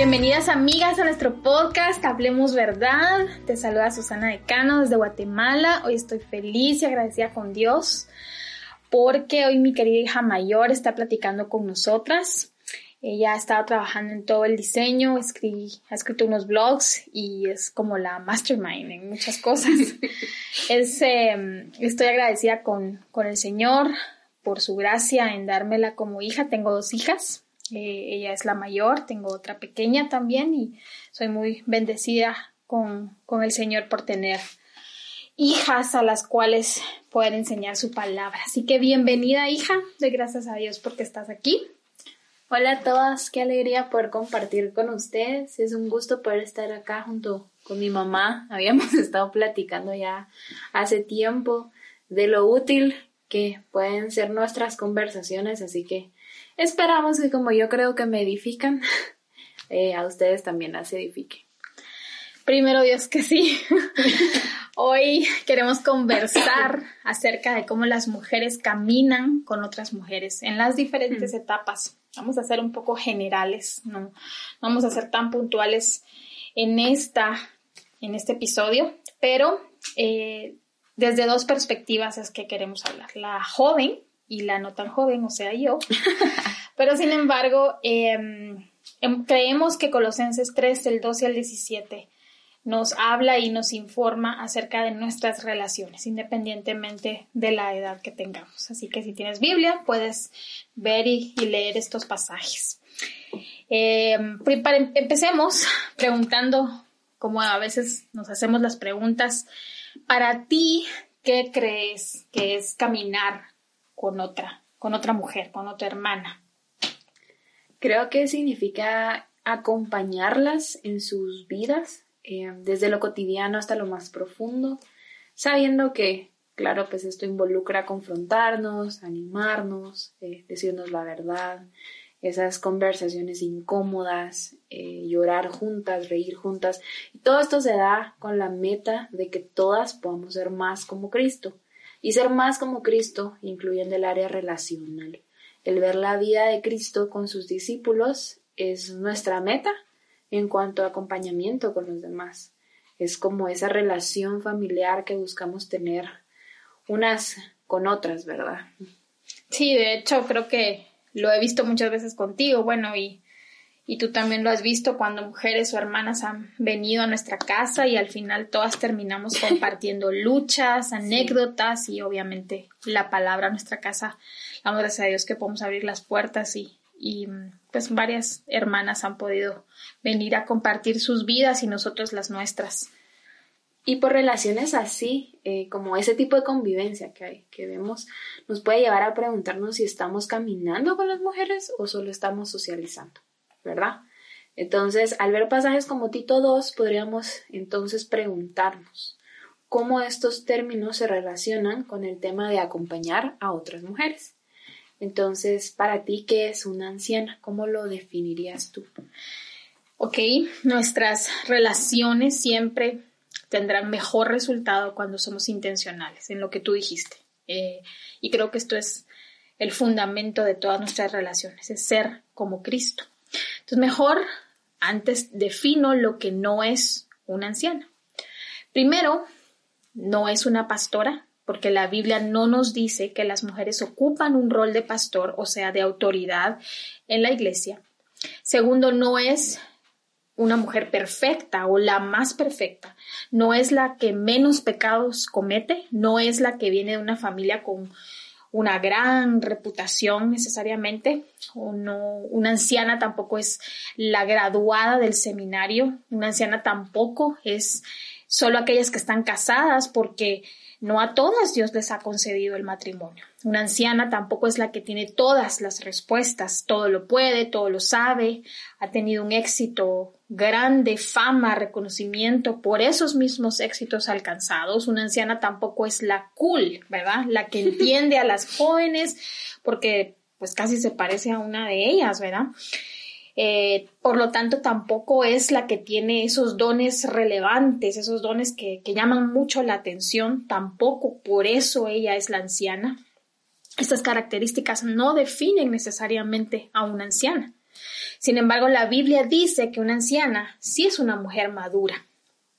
Bienvenidas amigas a nuestro podcast Hablemos Verdad. Te saluda Susana Decano desde Guatemala. Hoy estoy feliz y agradecida con Dios porque hoy mi querida hija mayor está platicando con nosotras. Ella ha estado trabajando en todo el diseño, ha escrito unos blogs y es como la mastermind en muchas cosas. es, em, estoy agradecida con, con el Señor por su gracia en dármela como hija. Tengo dos hijas, ella es la mayor, tengo otra pequeña también y soy muy bendecida con, con el Señor por tener hijas a las cuales poder enseñar su palabra. Así que bienvenida hija, de gracias a Dios porque estás aquí. Hola a todas, qué alegría poder compartir con ustedes. Es un gusto poder estar acá junto con mi mamá. Habíamos estado platicando ya hace tiempo de lo útil que pueden ser nuestras conversaciones, así que Esperamos que como yo creo que me edifican, eh, a ustedes también las edifique. Primero Dios que sí. Hoy queremos conversar acerca de cómo las mujeres caminan con otras mujeres en las diferentes etapas. Vamos a ser un poco generales, no vamos a ser tan puntuales en esta, en este episodio, pero eh, desde dos perspectivas es que queremos hablar. La joven, y la no tan joven, o sea, yo. Pero sin embargo, em, em, creemos que Colosenses 3, el 12 al 17, nos habla y nos informa acerca de nuestras relaciones, independientemente de la edad que tengamos. Así que si tienes Biblia, puedes ver y, leer estos pasajes. Em, empecemos preguntando, como a veces nos hacemos las preguntas, para ti, ¿qué crees que es caminar con otra, con otra mujer, con otra hermana. Creo que significa acompañarlas en sus vidas, eh, desde lo cotidiano hasta lo más profundo, sabiendo que, claro, pues esto involucra confrontarnos, animarnos, eh, decirnos la verdad, esas conversaciones incómodas, eh, llorar juntas, reír juntas. Y todo esto se da con la meta de que todas podamos ser más como Cristo y ser más como Cristo, incluyendo el área relacional. El ver la vida de Cristo con sus discípulos es nuestra meta en cuanto a acompañamiento con los demás. Es como esa relación familiar que buscamos tener unas con otras, ¿verdad? Sí, de hecho creo que lo he visto muchas veces contigo, bueno, y y tú también lo has visto cuando mujeres o hermanas han venido a nuestra casa y al final todas terminamos compartiendo luchas, anécdotas y obviamente la palabra a nuestra casa. Damos gracias a Dios que podemos abrir las puertas y, y pues varias hermanas han podido venir a compartir sus vidas y nosotros las nuestras. Y por relaciones así, eh, como ese tipo de convivencia que hay, que vemos, nos puede llevar a preguntarnos si estamos caminando con las mujeres o solo estamos socializando. ¿Verdad? Entonces, al ver pasajes como Tito 2, podríamos entonces preguntarnos cómo estos términos se relacionan con el tema de acompañar a otras mujeres. Entonces, para ti, ¿qué es una anciana? ¿Cómo lo definirías tú? Ok, nuestras relaciones siempre tendrán mejor resultado cuando somos intencionales en lo que tú dijiste. Eh, y creo que esto es el fundamento de todas nuestras relaciones, es ser como Cristo. Entonces, mejor antes defino lo que no es una anciana. Primero, no es una pastora, porque la Biblia no nos dice que las mujeres ocupan un rol de pastor, o sea, de autoridad en la iglesia. Segundo, no es una mujer perfecta o la más perfecta. No es la que menos pecados comete, no es la que viene de una familia con una gran reputación necesariamente, o no, una anciana tampoco es la graduada del seminario, una anciana tampoco es solo aquellas que están casadas porque no a todas Dios les ha concedido el matrimonio. Una anciana tampoco es la que tiene todas las respuestas, todo lo puede, todo lo sabe, ha tenido un éxito grande, fama, reconocimiento por esos mismos éxitos alcanzados. Una anciana tampoco es la cool, ¿verdad? La que entiende a las jóvenes porque pues casi se parece a una de ellas, ¿verdad? Eh, por lo tanto, tampoco es la que tiene esos dones relevantes, esos dones que, que llaman mucho la atención, tampoco por eso ella es la anciana. Estas características no definen necesariamente a una anciana. Sin embargo, la Biblia dice que una anciana sí es una mujer madura,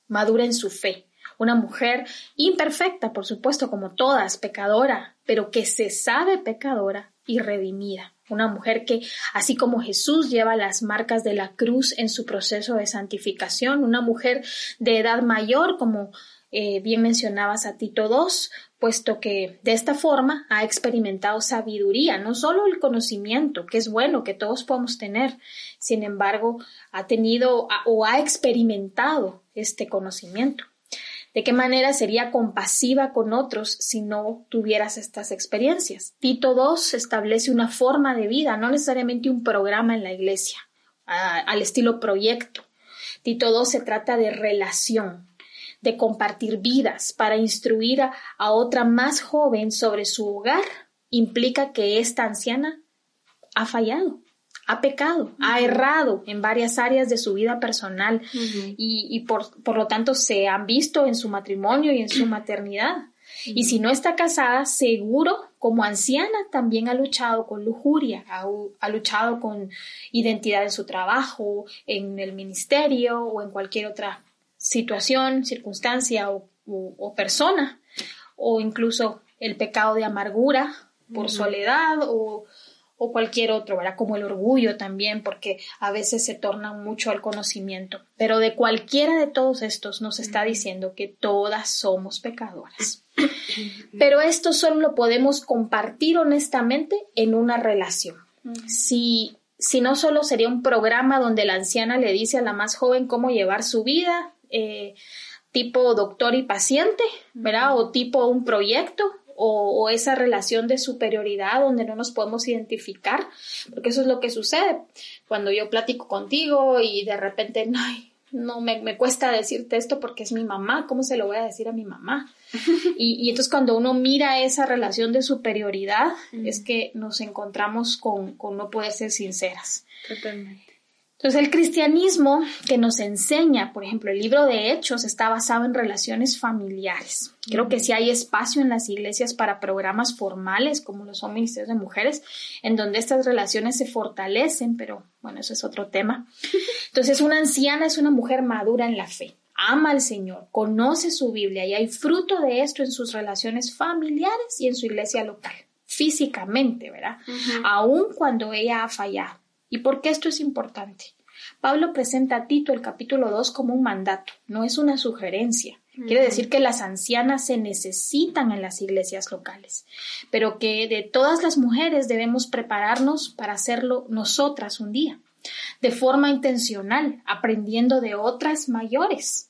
madura en su fe, una mujer imperfecta, por supuesto, como todas, pecadora, pero que se sabe pecadora y redimida. Una mujer que, así como Jesús lleva las marcas de la cruz en su proceso de santificación, una mujer de edad mayor, como eh, bien mencionabas a Tito II, puesto que de esta forma ha experimentado sabiduría, no solo el conocimiento, que es bueno, que todos podemos tener, sin embargo, ha tenido o ha experimentado este conocimiento. ¿De qué manera sería compasiva con otros si no tuvieras estas experiencias? Tito II establece una forma de vida, no necesariamente un programa en la iglesia, al estilo proyecto. Tito II se trata de relación, de compartir vidas para instruir a, otra más joven sobre su hogar implica que esta anciana ha fallado, ha pecado, ha errado en varias áreas de su vida personal y, por, por, lo tanto se han visto en su matrimonio y en su maternidad. Y si no está casada, seguro como anciana también ha luchado con lujuria, ha, ha, luchado con identidad en su trabajo, en el ministerio o en cualquier otra situación, circunstancia o, persona, o incluso el pecado de amargura por soledad o, cualquier otro, ¿verdad? Como el orgullo también, porque a veces se torna mucho al conocimiento. Pero de cualquiera de todos estos nos está diciendo que todas somos pecadoras. Pero esto solo lo podemos compartir honestamente en una relación. Si si no solo sería un programa donde la anciana le dice a la más joven cómo llevar su vida, eh, tipo doctor y paciente, ¿verdad? O tipo un proyecto, o, esa relación de superioridad donde no nos podemos identificar, porque eso es lo que sucede cuando yo platico contigo y de repente, ay, no me, me, cuesta decirte esto porque es mi mamá, ¿cómo se lo voy a decir a mi mamá? Y, y entonces cuando uno mira esa relación de superioridad, es que nos encontramos con, con no poder ser sinceras. Totalmente. Entonces el cristianismo que nos enseña, por ejemplo, el libro de Hechos está basado en relaciones familiares. Creo que sí hay espacio en las iglesias para programas formales, como lo son ministerios de mujeres, en donde estas relaciones se fortalecen, pero bueno, eso es otro tema. Entonces una anciana es una mujer madura en la fe, ama al Señor, conoce su Biblia y hay fruto de esto en sus relaciones familiares y en su iglesia local, físicamente, ¿verdad? Aún cuando ella ha fallado. ¿Y por qué esto es importante? Pablo presenta a Tito el capítulo 2 como un mandato, no es una sugerencia. Quiere decir que las ancianas se necesitan en las iglesias locales, pero que de todas las mujeres debemos prepararnos para hacerlo nosotras un día, de forma intencional, aprendiendo de otras mayores.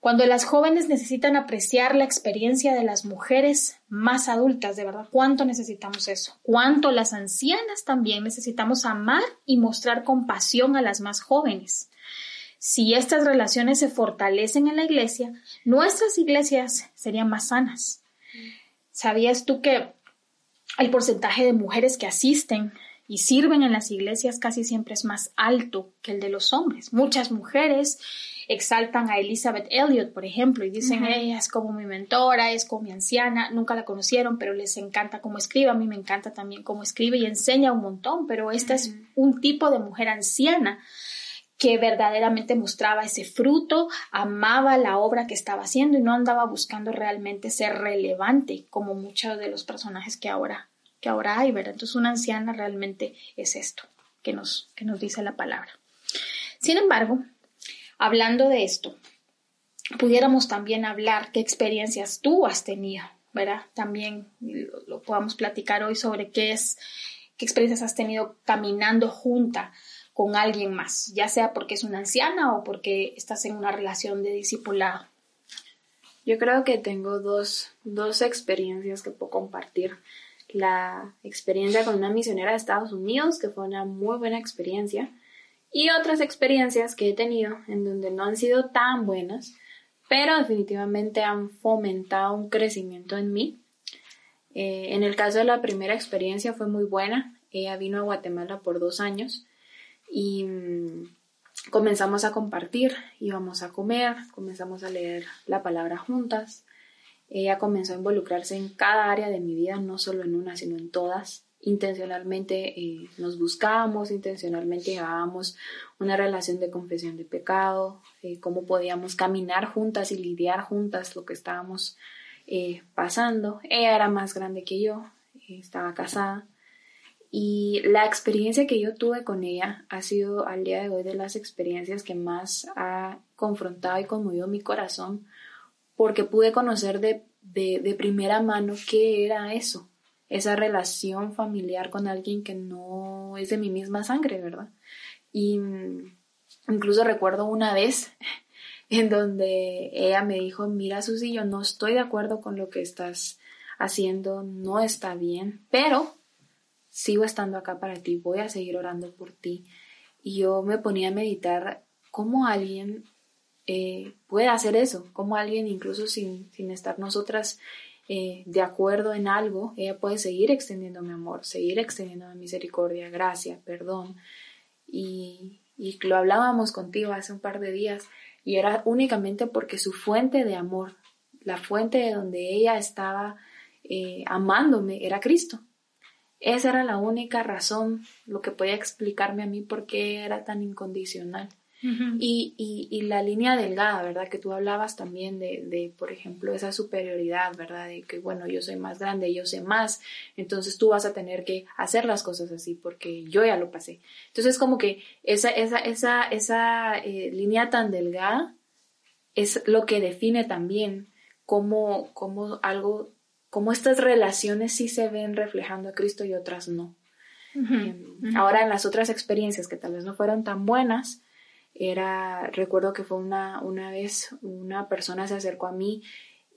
Cuando las jóvenes necesitan apreciar la experiencia de las mujeres más adultas, de verdad, ¿cuánto necesitamos eso? ¿Cuánto las ancianas también necesitamos amar y mostrar compasión a las más jóvenes? Si estas relaciones se fortalecen en la iglesia, nuestras iglesias serían más sanas. ¿Sabías tú que el porcentaje de mujeres que asisten y sirven en las iglesias casi siempre es más alto que el de los hombres? Muchas mujeres exaltan a Elizabeth Elliot, por ejemplo, y dicen, ella es como mi mentora, es como mi anciana, nunca la conocieron, pero les encanta cómo escribe, a mí me encanta también cómo escribe y enseña un montón, pero esta es un tipo de mujer anciana que verdaderamente mostraba ese fruto, amaba la obra que estaba haciendo y no andaba buscando realmente ser relevante como muchos de los personajes que ahora, que ahora hay, ¿verdad? Entonces una anciana realmente es esto que nos, que nos dice la palabra. Sin embargo, Hablando de esto, pudiéramos también hablar qué experiencias tú has tenido, ¿verdad? También lo, podamos platicar hoy sobre qué es, qué experiencias has tenido caminando junta con alguien más, ya sea porque es una anciana o porque estás en una relación de discipulado. Yo creo que tengo dos, dos experiencias que puedo compartir. La experiencia con una misionera de Estados Unidos, que fue una muy buena experiencia, y otras experiencias que he tenido en donde no han sido tan buenas, pero definitivamente han fomentado un crecimiento en mí. Eh, en el caso de la primera experiencia fue muy buena. Ella vino a Guatemala por dos años y mm, comenzamos a compartir, íbamos a comer, comenzamos a leer la palabra juntas. Ella comenzó a involucrarse en cada área de mi vida, no solo en una, sino en todas. intencionalmente eh, nos buscábamos, intencionalmente llevábamos una relación de confesión de pecado, eh, cómo podíamos caminar juntas y lidiar juntas lo que estábamos eh, pasando. Ella era más grande que yo, estaba casada. Y la experiencia que yo tuve con ella ha sido al día de hoy de las experiencias que más ha confrontado y conmovido mi corazón, porque pude conocer de, de primera mano qué era eso, esa relación familiar con alguien que no es de mi misma sangre, ¿verdad? Y mm, incluso recuerdo una vez en donde ella me dijo, mira Susi, yo no estoy de acuerdo con lo que estás haciendo, no está bien, pero sigo estando acá para ti, voy a seguir orando por ti. Y yo me ponía a meditar cómo alguien eh, puede hacer eso, cómo alguien incluso sin, sin estar nosotras eh, de acuerdo en algo, ella puede seguir extendiendo mi amor, seguir extendiendo mi misericordia, gracia, perdón. Y, y lo hablábamos contigo hace un par de días y era únicamente porque su fuente de amor, la fuente de donde ella estaba eh, amándome, era Cristo. Esa era la única razón, lo que podía explicarme a mí por qué era tan incondicional y, y, la línea delgada, ¿verdad? Que tú hablabas también de, de, por ejemplo, esa superioridad, ¿verdad? De que, bueno, yo soy más grande, yo sé más, entonces tú vas a tener que hacer las cosas así porque yo ya lo pasé. Entonces, como que esa, esa, esa, esa eh, línea tan delgada es lo que define también cómo, cómo algo, cómo estas relaciones sí se ven reflejando a Cristo y otras no. Em, ahora en las otras experiencias que tal vez no fueron tan buenas, era, recuerdo que fue una, una vez una persona se acercó a mí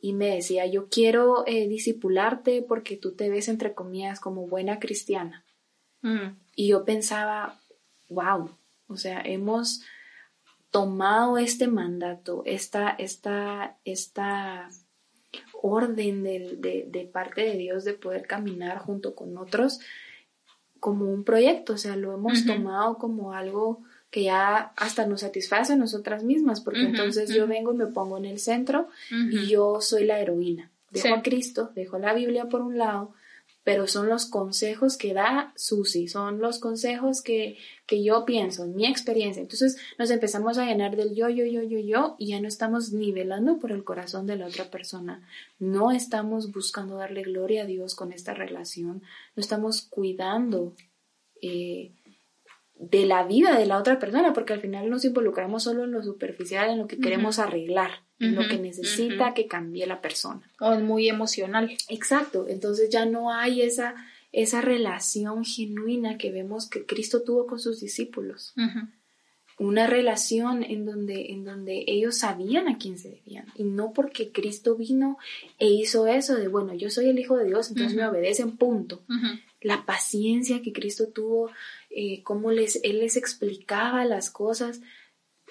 y me decía, yo quiero eh, disipularte porque tú te ves, entre comillas, como buena cristiana. Mm. Y yo pensaba, wow, o sea, hemos tomado este mandato, esta, esta, esta orden de, de, parte de Dios de poder caminar junto con otros como un proyecto, o sea, lo hemos tomado como algo que ya hasta nos satisface a nosotras mismas, porque entonces yo vengo y me pongo en el centro y yo soy la heroína. Dejo a Cristo, dejo la Biblia por un lado, pero son los consejos que da Susi, son los consejos que, que yo pienso, en mi experiencia. Entonces nos empezamos a llenar del yo, yo, yo, yo, yo, y ya no estamos nivelando por el corazón de la otra persona. No estamos buscando darle gloria a Dios con esta relación, no estamos cuidando. Eh, de la vida de la otra persona, porque al final nos involucramos solo en lo superficial, en lo que queremos arreglar, en lo que necesita que cambie la persona. O es muy emocional. Exacto, entonces ya no hay esa, esa relación genuina que vemos que Cristo tuvo con sus discípulos. Una relación en donde, en donde ellos sabían a quién se debían. Y no porque Cristo vino e hizo eso de, bueno, yo soy el Hijo de Dios, entonces me obedecen, punto. La paciencia que Cristo tuvo eh, cómo les, él les explicaba las cosas.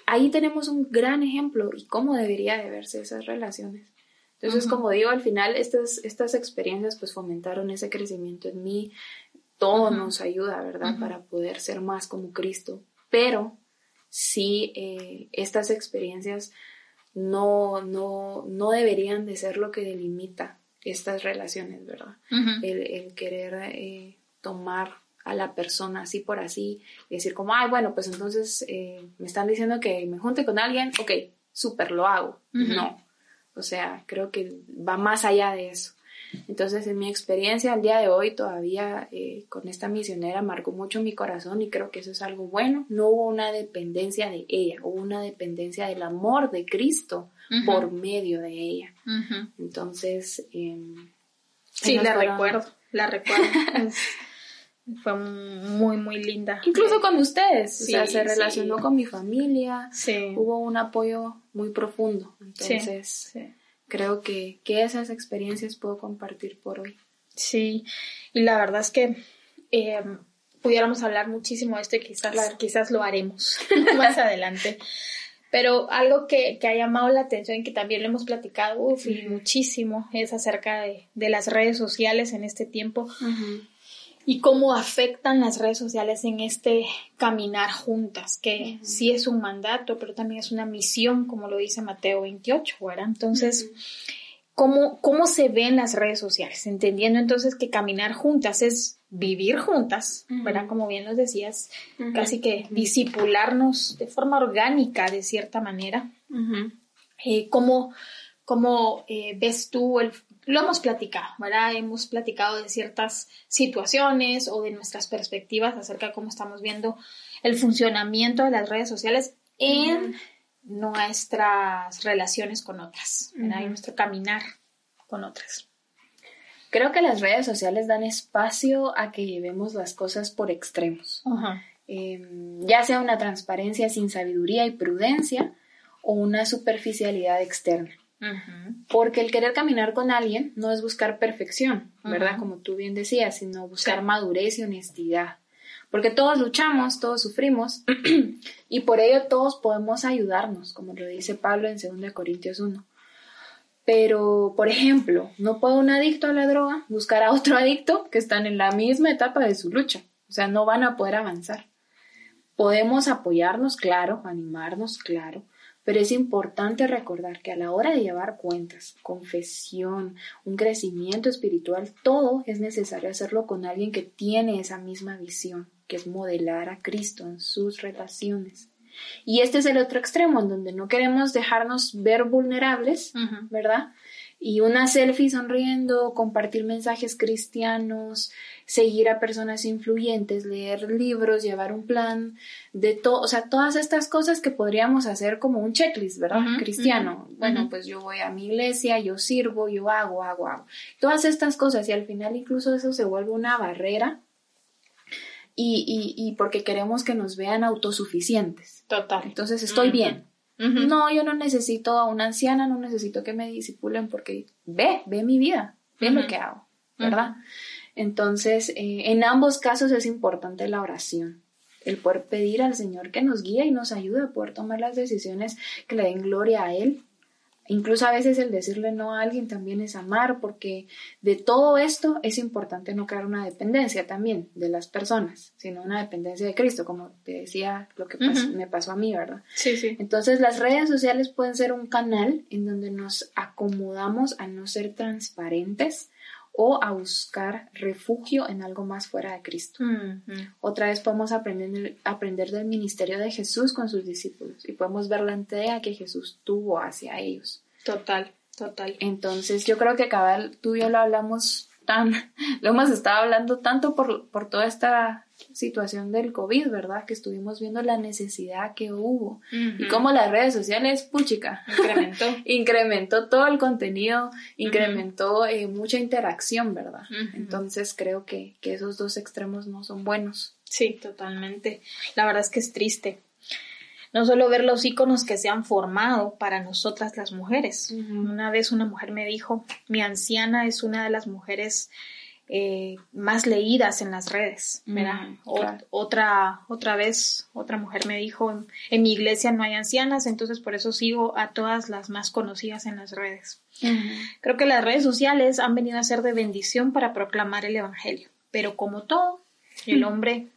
Ahí tenemos un gran ejemplo y cómo debería de verse esas relaciones. Entonces, como digo, al final estas, estas experiencias pues fomentaron ese crecimiento en mí. Todo nos ayuda, ¿verdad? Para poder ser más como Cristo. Pero sí, eh, estas experiencias no, no, no deberían de ser lo que delimita estas relaciones, ¿verdad? el, querer eh, tomar a la persona así por así y decir como, ay, bueno, pues entonces eh, me están diciendo que me junte con alguien, ok, súper lo hago. No, o sea, creo que va más allá de eso. Entonces, en mi experiencia al día de hoy todavía eh, con esta misionera marcó mucho mi corazón y creo que eso es algo bueno. No hubo una dependencia de ella, hubo una dependencia del amor de Cristo por medio de ella. Entonces, em, sí, la recuerdo, la recuerdo. Fue muy, muy linda. Incluso con ustedes. o sea, se relacionó con mi familia. Sí. Hubo un apoyo muy profundo. Entonces, creo que, que, esas experiencias puedo compartir por hoy. Sí, y la verdad es que eh, pudiéramos hablar muchísimo de esto y quizás, quizás lo haremos más adelante. Pero algo que, que, ha llamado la atención y que también lo hemos platicado uf, y muchísimo es acerca de, de, las redes sociales en este tiempo y cómo afectan las redes sociales en este caminar juntas, que sí es un mandato, pero también es una misión, como lo dice Mateo 28, ¿verdad? Entonces, cómo, cómo se ven las redes sociales, entendiendo entonces que caminar juntas es vivir juntas, ¿verdad? Como bien nos decías, casi que disipularnos de forma orgánica, de cierta manera. Eh, ¿Cómo, cómo eh, ves tú el... Lo hemos platicado, ¿verdad? Hemos platicado de ciertas situaciones o de nuestras perspectivas acerca de cómo estamos viendo el funcionamiento de las redes sociales en nuestras relaciones con otras, ¿verdad? nuestro caminar con otras. Creo que las redes sociales dan espacio a que llevemos las cosas por extremos. Em, ya sea una transparencia sin sabiduría y prudencia o una superficialidad externa. Porque el querer caminar con alguien no es buscar perfección, ¿verdad? Como tú bien decías, sino buscar madurez y honestidad. Porque todos luchamos, todos sufrimos y por ello todos podemos ayudarnos, como lo dice Pablo en 2 Corintios 1. Pero, por ejemplo, no puede un adicto a la droga buscar a otro adicto que están en la misma etapa de su lucha. O sea, no van a poder avanzar. Podemos apoyarnos, claro, animarnos, claro, pero es importante recordar que a la hora de llevar cuentas, confesión, un crecimiento espiritual, todo es necesario hacerlo con alguien que tiene esa misma visión, que es modelar a Cristo en sus relaciones. Y este es el otro extremo, en donde no queremos dejarnos ver vulnerables, ¿verdad? Y una selfie sonriendo, compartir mensajes cristianos, seguir a personas influyentes, leer libros, llevar un plan de todo, o sea, todas estas cosas que podríamos hacer como un checklist, ¿verdad? Cristiano. Bueno, pues yo voy a mi iglesia, yo sirvo, yo hago, hago, hago. Todas estas cosas y al final incluso eso se vuelve una barrera y, y, y porque queremos que nos vean autosuficientes. Total. Entonces estoy bien. No, yo no necesito a una anciana, no necesito que me disipulen porque ve, ve mi vida, ve lo que hago, ¿verdad? Entonces, eh, en ambos casos es importante la oración, el poder pedir al Señor que nos guíe y nos ayude a poder tomar las decisiones que le den gloria a Él Incluso a veces el decirle no a alguien también es amar, porque de todo esto es importante no crear una dependencia también de las personas, sino una dependencia de Cristo, como te decía lo que me pasó a mí, ¿verdad? Sí, sí. Entonces las redes sociales pueden ser un canal en donde nos acomodamos a no ser transparentes o a buscar refugio en algo más fuera de Cristo. Otra vez podemos aprender, aprender del ministerio de Jesús con sus discípulos y podemos ver la entrega que Jesús tuvo hacia ellos. Total, total. Entonces yo creo que cabal, tú y yo lo hablamos tan, lo hemos estado hablando tanto por, por toda esta situación del COVID, ¿verdad? Que estuvimos viendo la necesidad que hubo y cómo las redes sociales, puchica, incrementó, incrementó todo el contenido, incrementó eh, mucha interacción, ¿verdad? Entonces creo que, que esos dos extremos no son buenos. Sí, totalmente. La verdad es que es triste. No solo ver los iconos que se han formado para nosotras las mujeres. Una vez una mujer me dijo, mi anciana es una de las mujeres eh, más leídas en las redes. Mm, otra, otra vez, otra mujer me dijo, en, mi iglesia no hay ancianas, entonces por eso sigo a todas las más conocidas en las redes. Creo que las redes sociales han venido a ser de bendición para proclamar el Evangelio, pero como todo, el hombre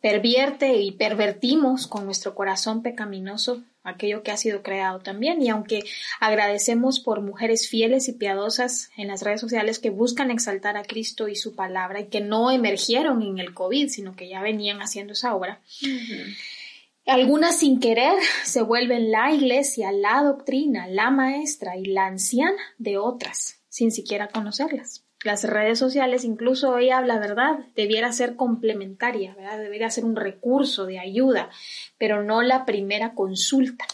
pervierte y pervertimos con nuestro corazón pecaminoso aquello que ha sido creado también. Y aunque agradecemos por mujeres fieles y piadosas en las redes sociales que buscan exaltar a Cristo y su palabra y que no emergieron en el COVID, sino que ya venían haciendo esa obra, algunas sin querer se vuelven la iglesia, la doctrina, la maestra y la anciana de otras, sin siquiera conocerlas. Las redes sociales, incluso ella habla verdad, debiera ser complementaria, ¿verdad? Debería ser un recurso de ayuda, pero no la primera consulta.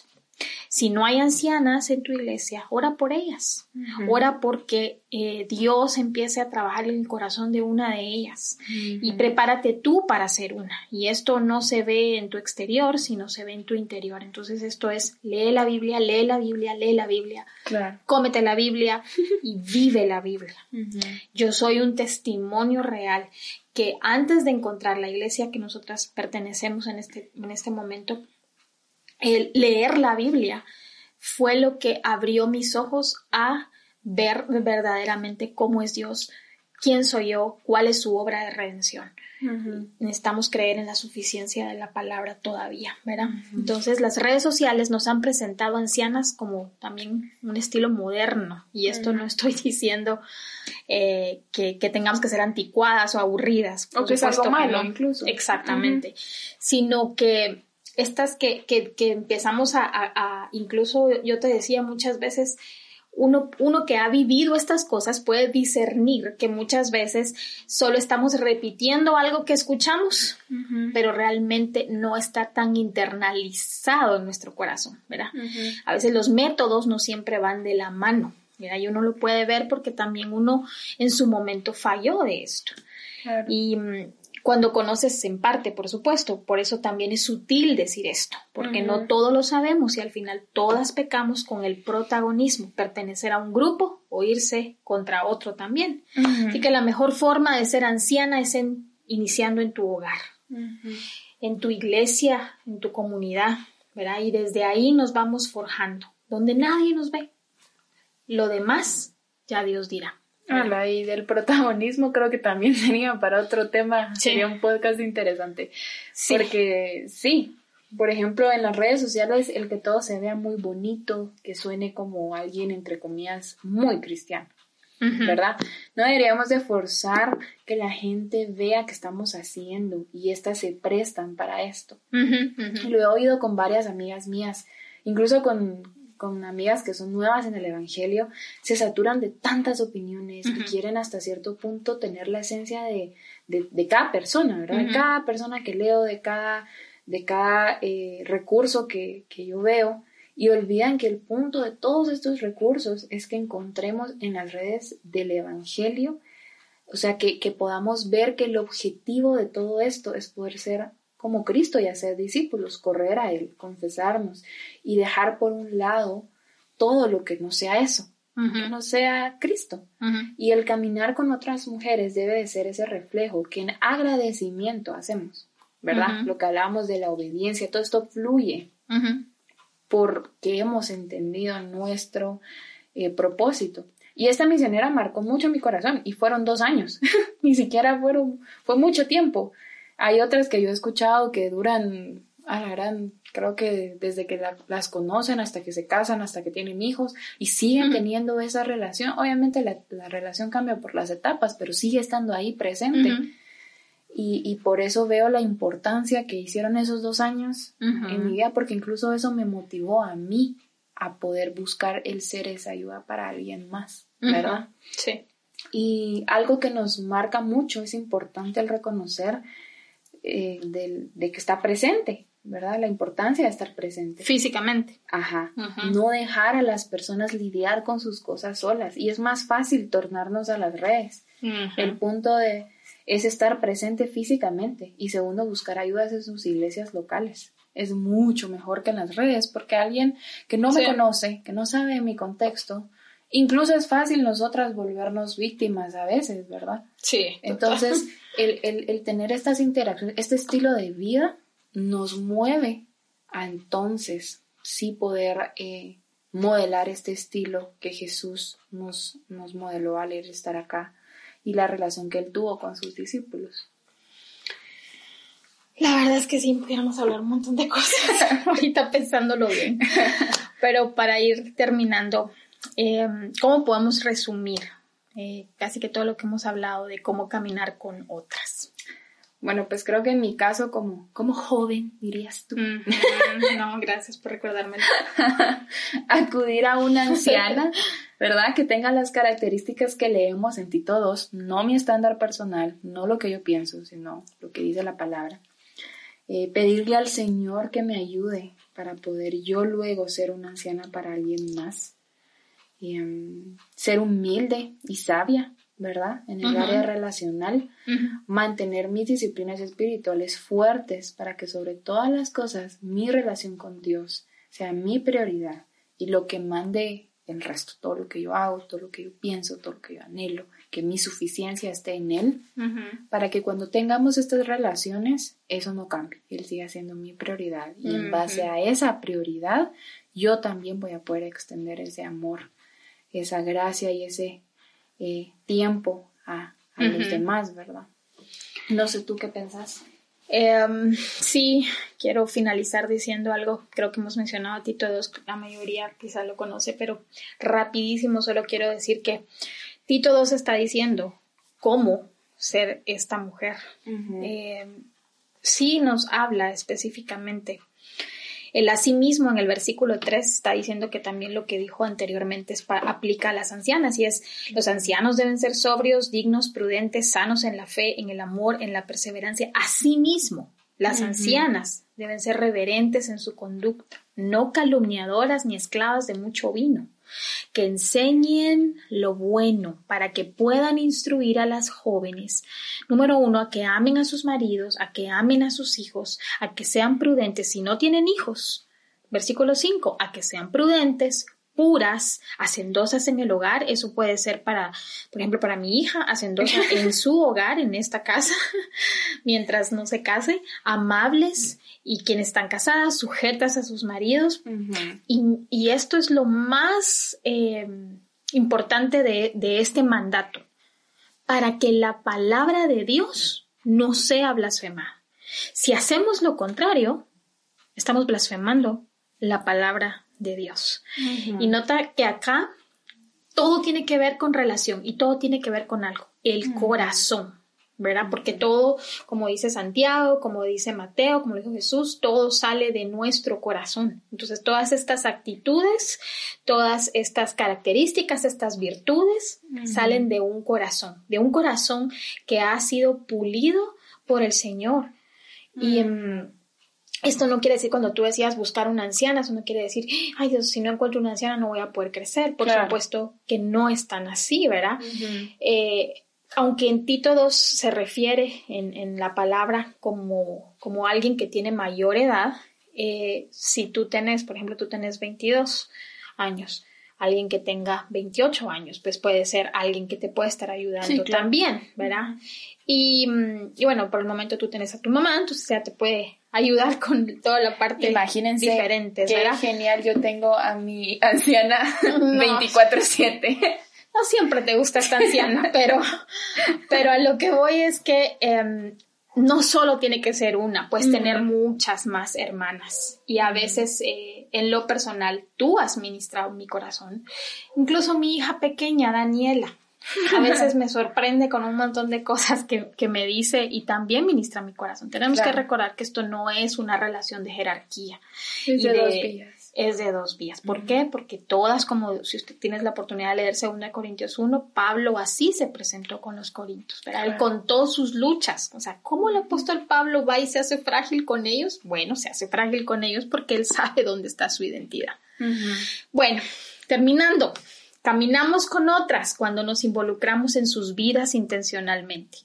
Si no hay ancianas en tu iglesia, ora por ellas. Ora porque eh, Dios empiece a trabajar en el corazón de una de ellas. Y prepárate tú para ser una. Y esto no se ve en tu exterior, sino se ve en tu interior. Entonces esto es, lee la Biblia, lee la Biblia, lee la Biblia. Cómete la Biblia y vive la Biblia. Yo soy un testimonio real que antes de encontrar la iglesia que nosotras pertenecemos en este, en este momento, el leer la Biblia fue lo que abrió mis ojos a ver verdaderamente cómo es Dios, quién soy yo, cuál es su obra de redención. Necesitamos creer en la suficiencia de la palabra todavía, ¿verdad? Entonces las redes sociales nos han presentado ancianas como también un estilo moderno y esto no estoy diciendo eh, que, tengamos que ser anticuadas o aburridas. O que es algo malo incluso. Exactamente, sino que estas que, que, empezamos a, incluso yo te decía muchas veces, uno, uno, que ha vivido estas cosas puede discernir que muchas veces solo estamos repitiendo algo que escuchamos, pero realmente no está tan internalizado en nuestro corazón, ¿verdad? A veces los métodos no siempre van de la mano, ¿verdad? Y uno lo puede ver porque también uno en su momento falló de esto. Y mm, cuando conoces en parte, por supuesto. Por eso también es sutil decir esto, porque no todos lo sabemos y al final todas pecamos con el protagonismo, pertenecer a un grupo o irse contra otro también. Así que la mejor forma de ser anciana es iniciando en tu hogar, en tu iglesia, en tu comunidad, ¿verdad? Y desde ahí nos vamos forjando, donde nadie nos ve. Lo demás ya Dios dirá y del protagonismo creo que también sería para otro tema, sería un podcast interesante. Porque sí, por ejemplo, en las redes sociales el que todo se vea muy bonito, que suene como alguien, entre comillas, muy cristiano. ¿Verdad? No deberíamos de forzar que la gente vea que estamos haciendo y estas se prestan para esto. Lo he oído con varias amigas mías, incluso con, con amigas que son nuevas en el Evangelio, se saturan de tantas opiniones y quieren hasta cierto punto tener la esencia de, de, cada persona, ¿verdad? De cada persona que leo, de cada, de cada eh, recurso que, que yo veo. Y olvidan que el punto de todos estos recursos es que encontremos en las redes del Evangelio, o sea, que, que podamos ver que el objetivo de todo esto es poder ser como Cristo y hacer discípulos, correr a Él, confesarnos y dejar por un lado todo lo que no sea eso, que no sea Cristo. Y el caminar con otras mujeres debe de ser ese reflejo que en agradecimiento hacemos, ¿verdad? Lo que hablábamos de la obediencia, todo esto fluye porque hemos entendido nuestro eh, propósito. Y esta misionera marcó mucho mi corazón y fueron dos años, ni siquiera fueron, fue mucho tiempo, hay otras que yo he escuchado que duran, a la gran, creo que desde que las conocen hasta que se casan, hasta que tienen hijos y siguen teniendo esa relación. Obviamente la, relación cambia por las etapas, pero sigue estando ahí presente. y, y, por eso veo la importancia que hicieron esos dos años en mi vida, porque incluso eso me motivó a mí a poder buscar el ser esa ayuda para alguien más, ¿verdad? Sí. Y algo que nos marca mucho, es importante el reconocer eh, de, que está presente, ¿verdad? La importancia de estar presente. Físicamente. Ajá. No dejar a las personas lidiar con sus cosas solas. Y es más fácil tornarnos a las redes. El punto de es estar presente físicamente y segundo buscar ayudas en sus iglesias locales. Es mucho mejor que en las redes porque alguien que no me conoce, que no sabe mi contexto, incluso es fácil nosotras volvernos víctimas a veces, ¿verdad? Sí. Entonces, el, tener estas interacciones, este estilo de vida nos mueve a entonces sí poder eh, modelar este estilo que Jesús nos, nos modeló al estar acá y la relación que él tuvo con sus discípulos. La verdad es que sí, pudiéramos hablar un montón de cosas ahorita pensándolo bien. Pero para ir terminando, eh, ¿cómo podemos resumir eh, casi que todo lo que hemos hablado de cómo caminar con otras. Bueno, pues creo que en mi caso, como, como joven, dirías tú. no, gracias por recordarme. Acudir a una anciana, ¿verdad? Que tenga las características que leemos en Tito 2, no mi estándar personal, no lo que yo pienso, sino lo que dice la palabra. Eh, pedirle al Señor que me ayude para poder yo luego ser una anciana para alguien más. Em, ser humilde y sabia, ¿verdad? En el área relacional, mantener mis disciplinas espirituales fuertes para que sobre todas las cosas mi relación con Dios sea mi prioridad y lo que mande el resto, todo lo que yo hago, todo lo que yo pienso, todo lo que yo anhelo, que mi suficiencia esté en Él, para que cuando tengamos estas relaciones, eso no cambie, Él siga siendo mi prioridad. Y en base a esa prioridad, yo también voy a poder extender ese amor esa gracia y ese eh, tiempo a, a los demás, ¿verdad? No sé tú qué pensás. Em, sí, quiero finalizar diciendo algo, creo que hemos mencionado a Tito 2, la mayoría quizá lo conoce, pero rapidísimo solo quiero decir que Tito 2 está diciendo cómo ser esta mujer. Em, sí nos habla específicamente el asimismo en el versículo 3 está diciendo que también lo que dijo anteriormente es aplica a las ancianas y es los ancianos deben ser sobrios, dignos, prudentes, sanos en la fe, en el amor, en la perseverancia. Asimismo, las ancianas deben ser reverentes en su conducta, no calumniadoras ni esclavas de mucho vino que enseñen lo bueno para que puedan instruir a las jóvenes. Número uno, a que amen a sus maridos, a que amen a sus hijos, a que sean prudentes si no tienen hijos. Versículo 5, a que sean prudentes, puras, hacendosas en el hogar. Eso puede ser para, por ejemplo, para mi hija, hacendosa en su hogar, en esta casa, mientras no se case, amables y quienes están casadas, sujetas a sus maridos. y, esto es lo más eh, importante de, de este mandato, para que la palabra de Dios no sea blasfemada. Si hacemos lo contrario, estamos blasfemando la palabra de Dios. Y nota que acá todo tiene que ver con relación y todo tiene que ver con algo, el corazón. ¿verdad? Porque todo, como dice Santiago, como dice Mateo, como dijo Jesús, todo sale de nuestro corazón. Entonces, todas estas actitudes, todas estas características, estas virtudes, salen de un corazón, de un corazón que ha sido pulido por el Señor. Y esto no quiere decir cuando tú decías buscar una anciana, eso no quiere decir, ay Dios, si no encuentro una anciana no voy a poder crecer. Por supuesto que no es tan así, ¿verdad? aunque en Tito 2 se refiere en, la palabra como, como, alguien que tiene mayor edad, eh, si tú tenés, por ejemplo, tú tenés 22 años, alguien que tenga 28 años, pues puede ser alguien que te puede estar ayudando también, ¿verdad? Y, y, bueno, por el momento tú tienes a tu mamá, entonces ya te puede ayudar con toda la parte Imagínense diferente, qué genial, yo tengo a mi anciana 24/7 no siempre te gusta esta anciana, pero, pero a lo que voy es que em, no solo tiene que ser una, puedes tener muchas más hermanas. Y a veces, eh, en lo personal, tú has ministrado mi corazón. Incluso mi hija pequeña, Daniela, a veces me sorprende con un montón de cosas que, que me dice y también ministra mi corazón. Tenemos que recordar que esto no es una relación de jerarquía. Es de, dos vías es de dos vías. ¿Por qué? Porque todas, como si usted tiene la oportunidad de leer 2 Corintios 1, Pablo así se presentó con los corintios, ¿verdad? Él contó sus luchas. O sea, ¿cómo el apóstol Pablo va y se hace frágil con ellos? Bueno, se hace frágil con ellos porque él sabe dónde está su identidad. Bueno, terminando. Caminamos con otras cuando nos involucramos en sus vidas intencionalmente.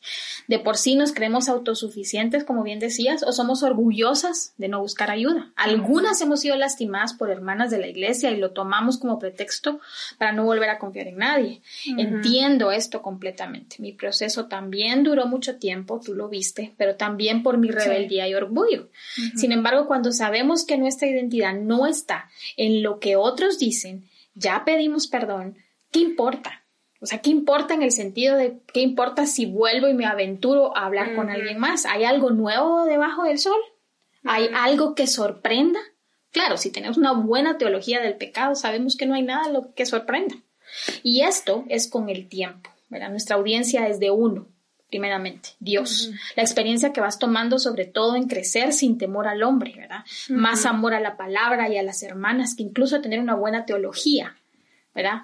De por sí nos creemos autosuficientes, como bien decías, o somos orgullosas de no buscar ayuda. Algunas hemos sido lastimadas por hermanas de la iglesia y lo tomamos como pretexto para no volver a confiar en nadie. Entiendo esto completamente. Mi proceso también duró mucho tiempo, tú lo viste, pero también por mi rebeldía y orgullo. Sin embargo, cuando sabemos que nuestra identidad no está en lo que otros dicen, ya pedimos perdón, ¿qué importa? O sea, ¿qué importa en el sentido de qué importa si vuelvo y me aventuro a hablar con alguien más? ¿Hay algo nuevo debajo del sol? ¿Hay algo que sorprenda? Claro, si tenemos una buena teología del pecado, sabemos que no hay nada lo que sorprenda. Y esto es con el tiempo, ¿verdad? Nuestra audiencia es de uno, primeramente, Dios. La experiencia que vas tomando sobre todo en crecer sin temor al hombre, ¿verdad? Más amor a la palabra y a las hermanas que incluso tener una buena teología, ¿verdad?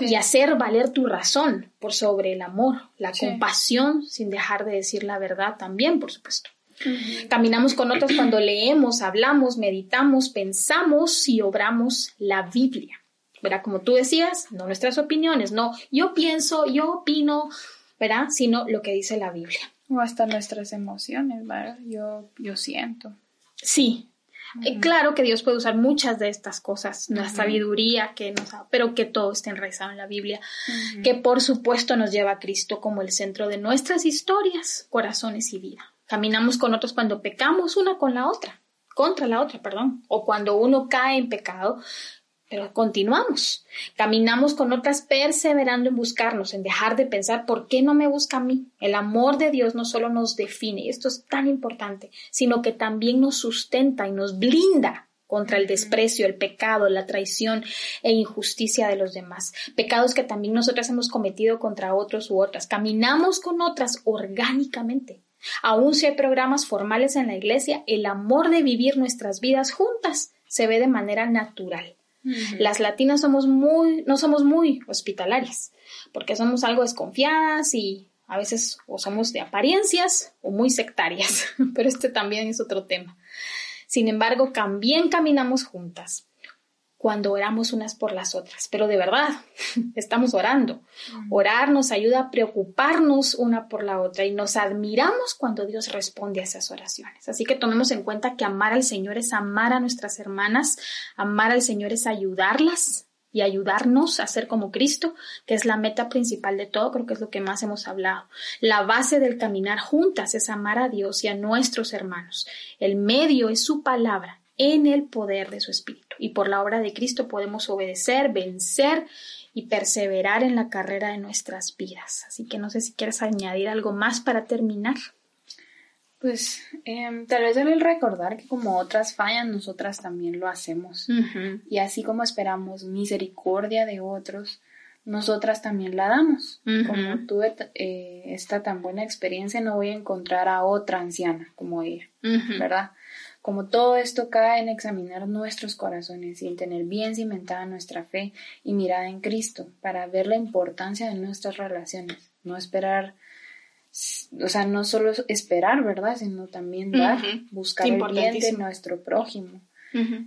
Y hacer valer tu razón por sobre el amor, la compasión sin dejar de decir la verdad también, por supuesto. Caminamos con otros cuando leemos, hablamos, meditamos, pensamos y obramos la Biblia. ¿Verdad? Como tú decías, no nuestras opiniones, no yo pienso, yo opino, ¿verdad? Sino lo que dice la Biblia. O hasta nuestras emociones, ¿verdad? Yo, yo siento. Sí. Eh, claro que Dios puede usar muchas de estas cosas, la sabiduría que nos ha, pero que todo esté enraizado en la Biblia, que por supuesto nos lleva a Cristo como el centro de nuestras historias, corazones y vida. Caminamos con otros cuando pecamos una con la otra, contra la otra, perdón, o cuando uno cae en pecado, pero continuamos. Caminamos con otras perseverando en buscarnos, en dejar de pensar por qué no me busca a mí. El amor de Dios no solo nos define, y esto es tan importante, sino que también nos sustenta y nos blinda contra el desprecio, el pecado, la traición e injusticia de los demás. Pecados que también nosotras hemos cometido contra otros u otras. Caminamos con otras orgánicamente. Aún si hay programas formales en la iglesia, el amor de vivir nuestras vidas juntas se ve de manera natural. Las latinas somos muy, no somos muy hospitalarias, porque somos algo desconfiadas y a veces o somos de apariencias o muy sectarias, pero este también es otro tema. Sin embargo, también caminamos juntas cuando oramos unas por las otras, pero de verdad, estamos orando. Orar nos ayuda a preocuparnos una por la otra y nos admiramos cuando Dios responde a esas oraciones. Así que tomemos en cuenta que amar al Señor es amar a nuestras hermanas, amar al Señor es ayudarlas y ayudarnos a ser como Cristo, que es la meta principal de todo, creo que es lo que más hemos hablado. La base del caminar juntas es amar a Dios y a nuestros hermanos. El medio es su palabra en el poder de su Espíritu. Y por la obra de Cristo podemos obedecer, vencer y perseverar en la carrera de nuestras vidas. Así que no sé si quieres añadir algo más para terminar. Pues em, tal vez el recordar que como otras fallan, nosotras también lo hacemos. Y así como esperamos misericordia de otros, nosotras también la damos. Como tuve eh, esta tan buena experiencia, no voy a encontrar a otra anciana como ella, ¿verdad? Como todo esto cae en examinar nuestros corazones y en tener bien cimentada nuestra fe y mirada en Cristo para ver la importancia de nuestras relaciones, no esperar, o sea, no solo esperar, ¿verdad? Sino también dar, buscar el bien de nuestro prójimo.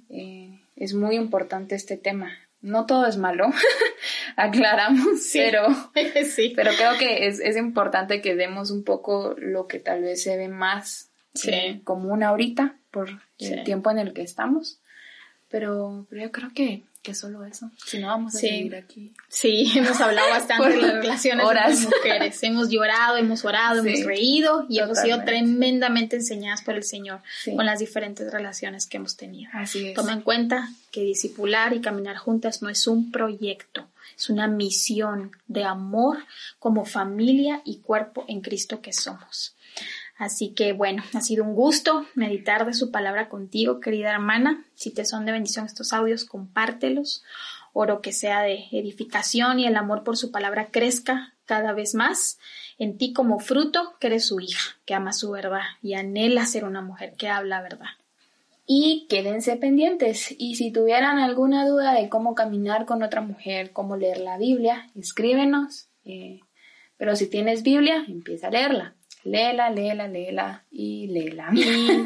Eh, es muy importante este tema. No todo es malo, aclaramos, pero, sí. pero creo que es, es importante que demos un poco lo que tal vez se ve más sí. común ahorita por el tiempo en el que estamos. Pero, pero yo creo que, que solo eso. Si no, vamos a seguir aquí. Sí, hemos hablado bastante de las relaciones entre mujeres. hemos llorado, hemos orado, hemos reído y hemos sido tremendamente enseñadas por el Señor con las diferentes relaciones que hemos tenido. Así es. Toma en cuenta que discipular y caminar juntas no es un proyecto, es una misión de amor como familia y cuerpo en Cristo que somos. Así que bueno, ha sido un gusto meditar de su palabra contigo, querida hermana. Si te son de bendición estos audios, compártelos. Oro que sea de edificación y el amor por su palabra crezca cada vez más en ti como fruto que eres su hija, que ama su verdad y anhela ser una mujer que habla verdad. Y quédense pendientes. Y si tuvieran alguna duda de cómo caminar con otra mujer, cómo leer la Biblia, escríbenos. Eh, pero si tienes Biblia, empieza a leerla léela, léela, léela y léela. Y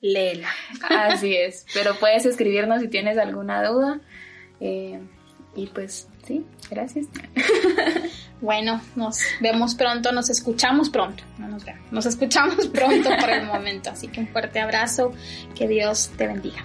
léela. Así es. Pero puedes escribirnos si tienes alguna duda. Eh, y pues sí, gracias. Bueno, nos vemos pronto, nos escuchamos pronto. No nos vemos, nos escuchamos pronto por el momento. Así que un fuerte abrazo. Que Dios te bendiga.